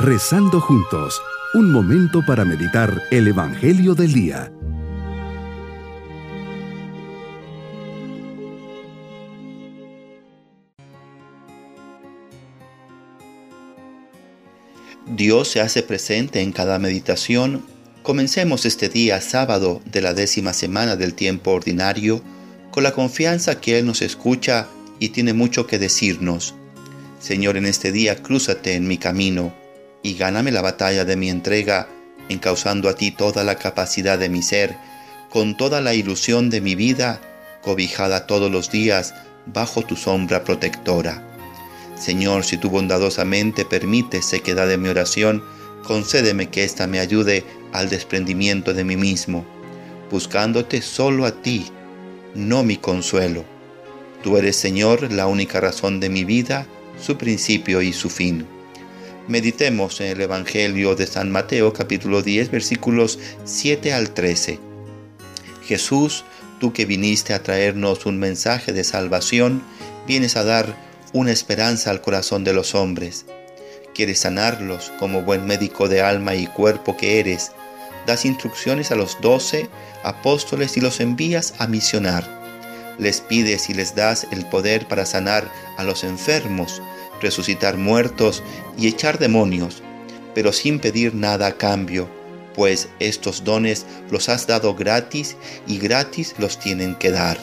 Rezando juntos, un momento para meditar el Evangelio del Día. Dios se hace presente en cada meditación. Comencemos este día sábado de la décima semana del tiempo ordinario con la confianza que Él nos escucha y tiene mucho que decirnos. Señor, en este día crúzate en mi camino y gáname la batalla de mi entrega, encauzando a ti toda la capacidad de mi ser, con toda la ilusión de mi vida, cobijada todos los días bajo tu sombra protectora. Señor, si tú bondadosamente permites sequedad de mi oración, concédeme que ésta me ayude al desprendimiento de mí mismo, buscándote solo a ti, no mi consuelo. Tú eres, Señor, la única razón de mi vida, su principio y su fin. Meditemos en el Evangelio de San Mateo capítulo 10 versículos 7 al 13. Jesús, tú que viniste a traernos un mensaje de salvación, vienes a dar una esperanza al corazón de los hombres. Quieres sanarlos como buen médico de alma y cuerpo que eres. Das instrucciones a los doce apóstoles y los envías a misionar. Les pides y les das el poder para sanar a los enfermos, resucitar muertos y echar demonios, pero sin pedir nada a cambio, pues estos dones los has dado gratis y gratis los tienen que dar.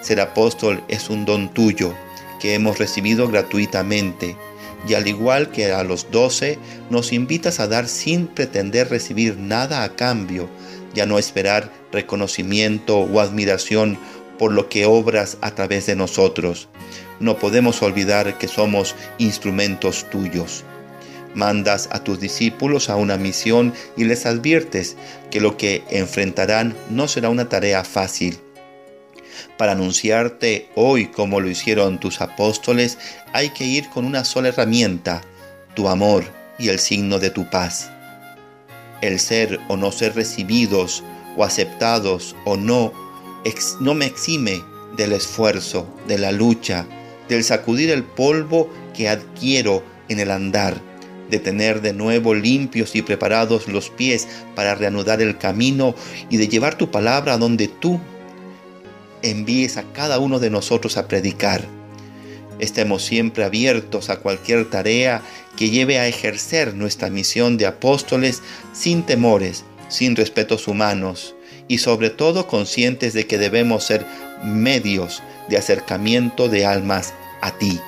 Ser apóstol es un don tuyo que hemos recibido gratuitamente y al igual que a los doce, nos invitas a dar sin pretender recibir nada a cambio, ya no esperar reconocimiento o admiración por lo que obras a través de nosotros. No podemos olvidar que somos instrumentos tuyos. Mandas a tus discípulos a una misión y les adviertes que lo que enfrentarán no será una tarea fácil. Para anunciarte hoy como lo hicieron tus apóstoles, hay que ir con una sola herramienta, tu amor y el signo de tu paz. El ser o no ser recibidos o aceptados o no, no me exime del esfuerzo, de la lucha, del sacudir el polvo que adquiero en el andar, de tener de nuevo limpios y preparados los pies para reanudar el camino y de llevar tu palabra donde tú envíes a cada uno de nosotros a predicar. Estemos siempre abiertos a cualquier tarea que lleve a ejercer nuestra misión de apóstoles sin temores, sin respetos humanos y sobre todo conscientes de que debemos ser medios de acercamiento de almas a ti.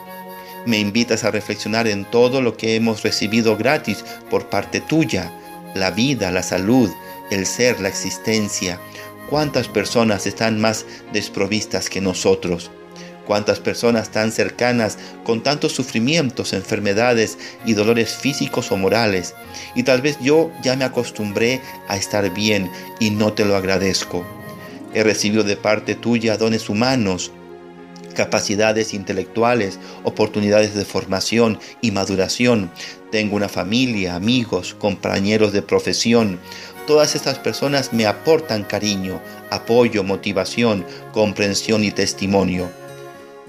Me invitas a reflexionar en todo lo que hemos recibido gratis por parte tuya, la vida, la salud, el ser, la existencia. ¿Cuántas personas están más desprovistas que nosotros? ¿Cuántas personas tan cercanas con tantos sufrimientos, enfermedades y dolores físicos o morales? Y tal vez yo ya me acostumbré a estar bien y no te lo agradezco. He recibido de parte tuya dones humanos, capacidades intelectuales, oportunidades de formación y maduración. Tengo una familia, amigos, compañeros de profesión. Todas estas personas me aportan cariño, apoyo, motivación, comprensión y testimonio.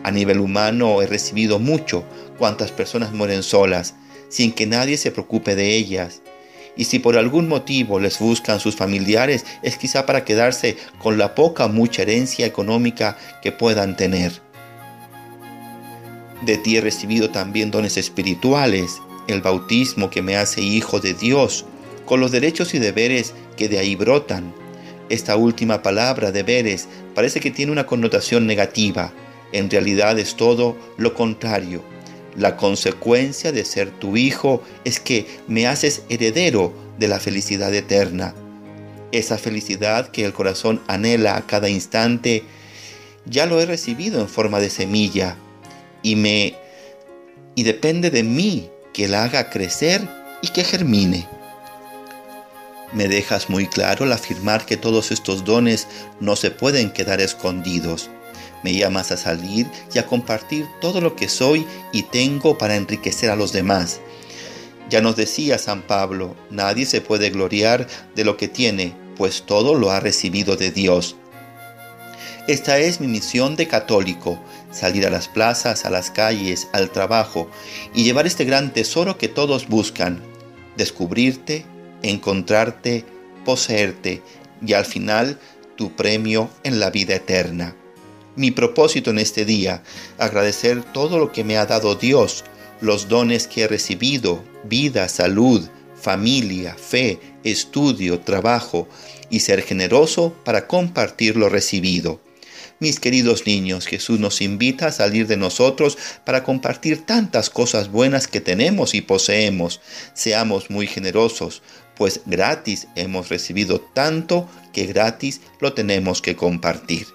A nivel humano he recibido mucho. Cuántas personas mueren solas, sin que nadie se preocupe de ellas y si por algún motivo les buscan sus familiares es quizá para quedarse con la poca mucha herencia económica que puedan tener. De ti he recibido también dones espirituales, el bautismo que me hace hijo de Dios, con los derechos y deberes que de ahí brotan. Esta última palabra, deberes, parece que tiene una connotación negativa. En realidad es todo lo contrario la consecuencia de ser tu hijo es que me haces heredero de la felicidad eterna. Esa felicidad que el corazón anhela a cada instante, ya lo he recibido en forma de semilla y me y depende de mí que la haga crecer y que germine. Me dejas muy claro al afirmar que todos estos dones no se pueden quedar escondidos me llamas a salir y a compartir todo lo que soy y tengo para enriquecer a los demás. Ya nos decía San Pablo, nadie se puede gloriar de lo que tiene, pues todo lo ha recibido de Dios. Esta es mi misión de católico, salir a las plazas, a las calles, al trabajo y llevar este gran tesoro que todos buscan, descubrirte, encontrarte, poseerte y al final tu premio en la vida eterna. Mi propósito en este día, agradecer todo lo que me ha dado Dios, los dones que he recibido, vida, salud, familia, fe, estudio, trabajo, y ser generoso para compartir lo recibido. Mis queridos niños, Jesús nos invita a salir de nosotros para compartir tantas cosas buenas que tenemos y poseemos. Seamos muy generosos, pues gratis hemos recibido tanto que gratis lo tenemos que compartir.